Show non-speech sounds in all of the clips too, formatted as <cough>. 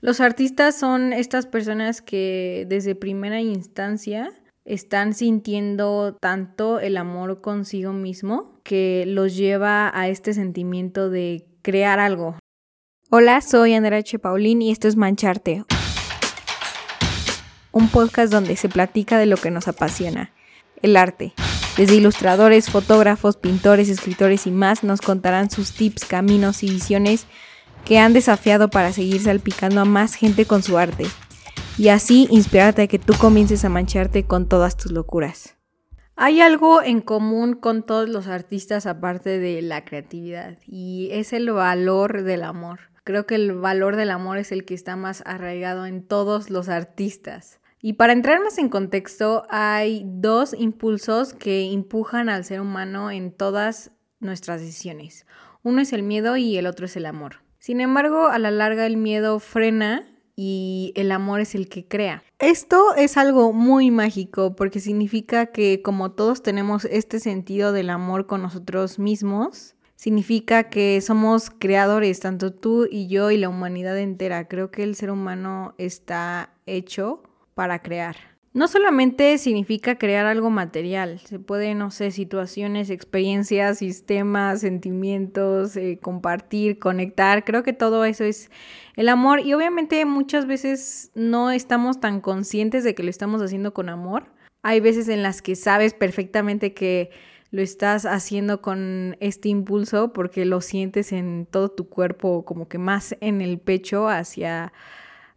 Los artistas son estas personas que desde primera instancia están sintiendo tanto el amor consigo mismo que los lleva a este sentimiento de crear algo. Hola, soy Andrea H. Paulín y esto es Mancharte, un podcast donde se platica de lo que nos apasiona, el arte. Desde ilustradores, fotógrafos, pintores, escritores y más nos contarán sus tips, caminos y visiones que han desafiado para seguir salpicando a más gente con su arte y así inspirarte a que tú comiences a mancharte con todas tus locuras. Hay algo en común con todos los artistas aparte de la creatividad y es el valor del amor. Creo que el valor del amor es el que está más arraigado en todos los artistas. Y para entrar más en contexto, hay dos impulsos que empujan al ser humano en todas nuestras decisiones. Uno es el miedo y el otro es el amor. Sin embargo, a la larga el miedo frena y el amor es el que crea. Esto es algo muy mágico porque significa que como todos tenemos este sentido del amor con nosotros mismos, significa que somos creadores, tanto tú y yo y la humanidad entera. Creo que el ser humano está hecho para crear. No solamente significa crear algo material, se puede, no sé, situaciones, experiencias, sistemas, sentimientos, eh, compartir, conectar, creo que todo eso es el amor y obviamente muchas veces no estamos tan conscientes de que lo estamos haciendo con amor. Hay veces en las que sabes perfectamente que lo estás haciendo con este impulso porque lo sientes en todo tu cuerpo, como que más en el pecho hacia,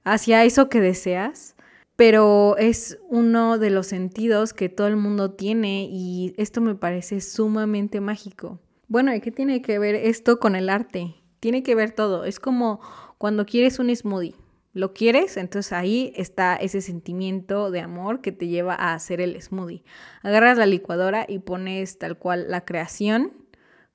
hacia eso que deseas pero es uno de los sentidos que todo el mundo tiene y esto me parece sumamente mágico. Bueno, ¿y qué tiene que ver esto con el arte? Tiene que ver todo. Es como cuando quieres un smoothie. Lo quieres, entonces ahí está ese sentimiento de amor que te lleva a hacer el smoothie. Agarras la licuadora y pones tal cual la creación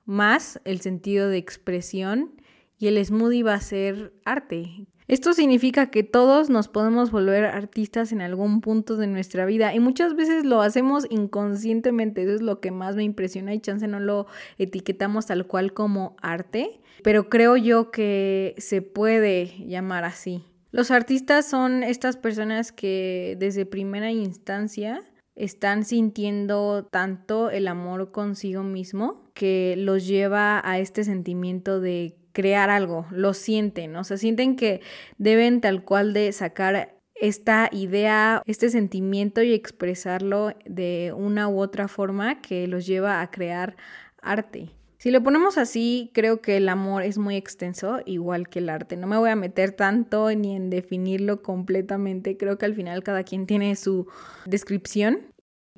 más el sentido de expresión y el smoothie va a ser arte. Esto significa que todos nos podemos volver artistas en algún punto de nuestra vida y muchas veces lo hacemos inconscientemente, eso es lo que más me impresiona y chance no lo etiquetamos tal cual como arte, pero creo yo que se puede llamar así. Los artistas son estas personas que desde primera instancia están sintiendo tanto el amor consigo mismo que los lleva a este sentimiento de crear algo, lo sienten, o sea, sienten que deben tal cual de sacar esta idea, este sentimiento y expresarlo de una u otra forma que los lleva a crear arte. Si lo ponemos así, creo que el amor es muy extenso, igual que el arte. No me voy a meter tanto ni en definirlo completamente. Creo que al final cada quien tiene su descripción.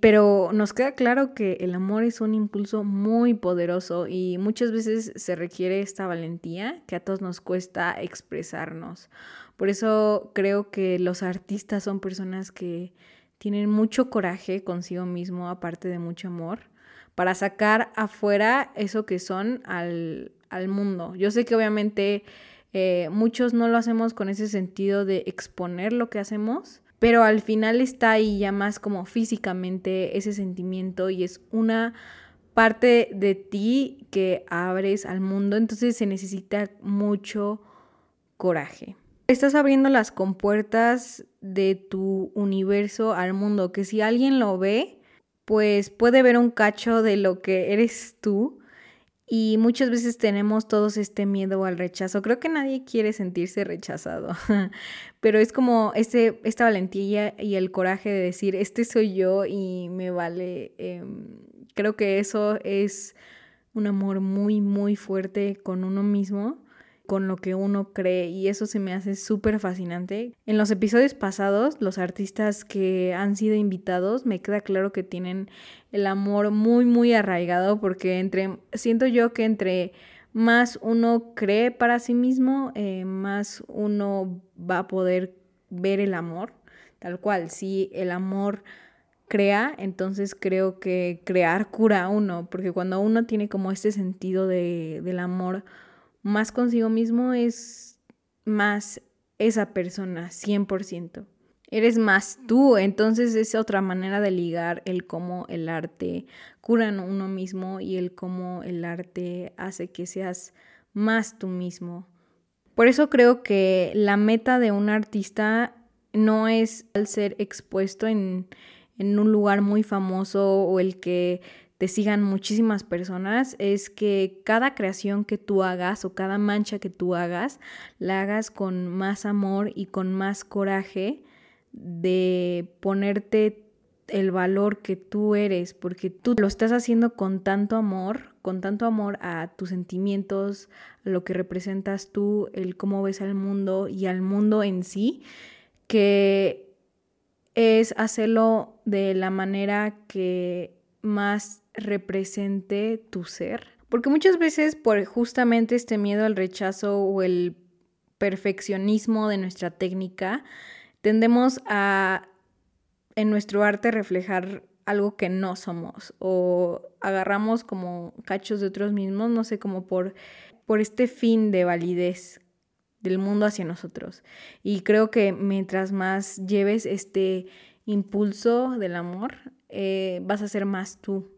Pero nos queda claro que el amor es un impulso muy poderoso y muchas veces se requiere esta valentía que a todos nos cuesta expresarnos. Por eso creo que los artistas son personas que tienen mucho coraje consigo mismo, aparte de mucho amor, para sacar afuera eso que son al, mundo. Yo sé que obviamente eh, muchos no lo hacemos con ese sentido de exponer lo que hacemos, pero al final está ahí ya más como físicamente ese sentimiento y es una parte de ti que abres al mundo, entonces se necesita mucho coraje. Estás abriendo las compuertas de tu universo al mundo, que si alguien lo ve, pues puede ver un cacho de lo que eres tú y muchas veces tenemos todos este miedo al rechazo. Creo que nadie quiere sentirse rechazado, <laughs> pero es como este, esta valentía y el coraje de decir, este soy yo y me vale. Em, creo que eso es un amor muy, muy fuerte con uno mismo con lo que uno cree y eso se me hace súper fascinante. En los episodios pasados, los artistas que han sido invitados, me queda claro que tienen el amor muy, muy arraigado porque entre, siento yo que entre más uno cree para sí mismo, eh, más uno va a poder ver el amor, tal cual, si el amor crea, entonces creo que crear cura a uno, porque cuando uno tiene como este sentido de, del amor, más consigo mismo es más esa persona, 100%. Eres más tú, entonces es otra manera de ligar el cómo el arte cura uno mismo y el cómo el arte hace que seas más tú mismo. Por eso creo que la meta de un artista no es el ser expuesto en, en un lugar muy famoso o el que te sigan muchísimas personas, es que cada creación que tú hagas o cada mancha que tú hagas, la hagas con más amor y con más coraje de ponerte el valor que tú eres, porque tú lo estás haciendo con tanto amor, con tanto amor a tus sentimientos, a lo que representas tú, el cómo ves al mundo y al mundo en sí, que es hacerlo de la manera que más represente tu ser. Porque muchas veces por justamente este miedo al rechazo o el perfeccionismo de nuestra técnica, tendemos a en nuestro arte reflejar algo que no somos o agarramos como cachos de otros mismos, no sé, como por, por este fin de validez del mundo hacia nosotros. Y creo que mientras más lleves este impulso del amor, eh, vas a ser más tú.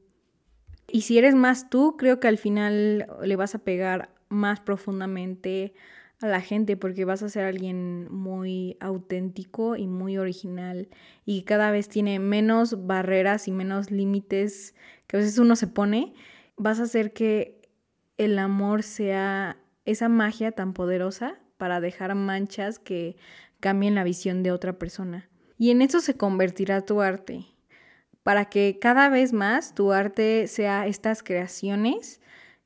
Y si eres más tú, creo que al final le vas a pegar más profundamente a la gente porque vas a ser alguien muy auténtico y muy original y cada vez tiene menos barreras y menos límites que a veces uno se pone, vas a hacer que el amor sea esa magia tan poderosa para dejar manchas que cambien la visión de otra persona. Y en eso se convertirá tu arte, para que cada vez más tu arte sea estas creaciones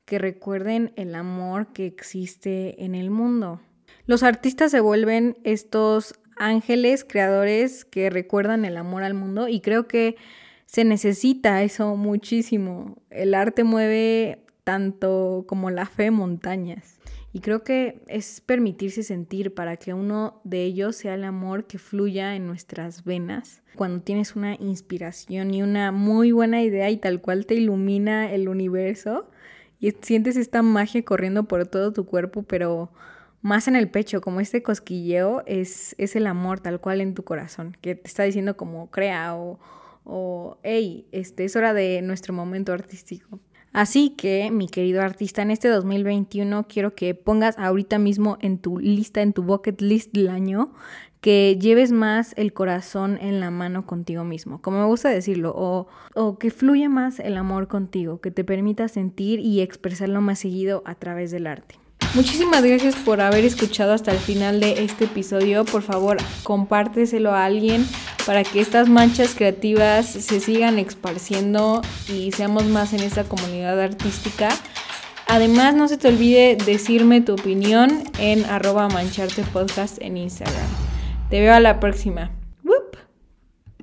que recuerden el amor que existe en el mundo. Los artistas se vuelven estos ángeles creadores que recuerdan el amor al mundo y creo que se necesita eso muchísimo. El arte mueve tanto como la fe montañas. Y creo que es permitirse sentir para que uno de ellos sea el amor que fluya en nuestras venas. Cuando tienes una inspiración y una muy buena idea y tal cual te ilumina el universo, y sientes esta magia corriendo por todo tu cuerpo, pero más en el pecho, como este cosquilleo es, es el amor tal cual en tu corazón, que te está diciendo como crea o, o hey, este, es hora de nuestro momento artístico. Así que, mi querido artista, en este 2021 quiero que pongas ahorita mismo en tu lista, en tu bucket list del año, que lleves más el corazón en la mano contigo mismo, como me gusta decirlo, o, o que fluya más el amor contigo, que te permita sentir y expresarlo más seguido a través del arte. Muchísimas gracias por haber escuchado hasta el final de este episodio. Por favor, compárteselo a alguien para que estas manchas creativas se sigan esparciendo y seamos más en esta comunidad artística. Además, no se te olvide decirme tu opinión en arroba mancharte podcast en Instagram. Te veo a la próxima.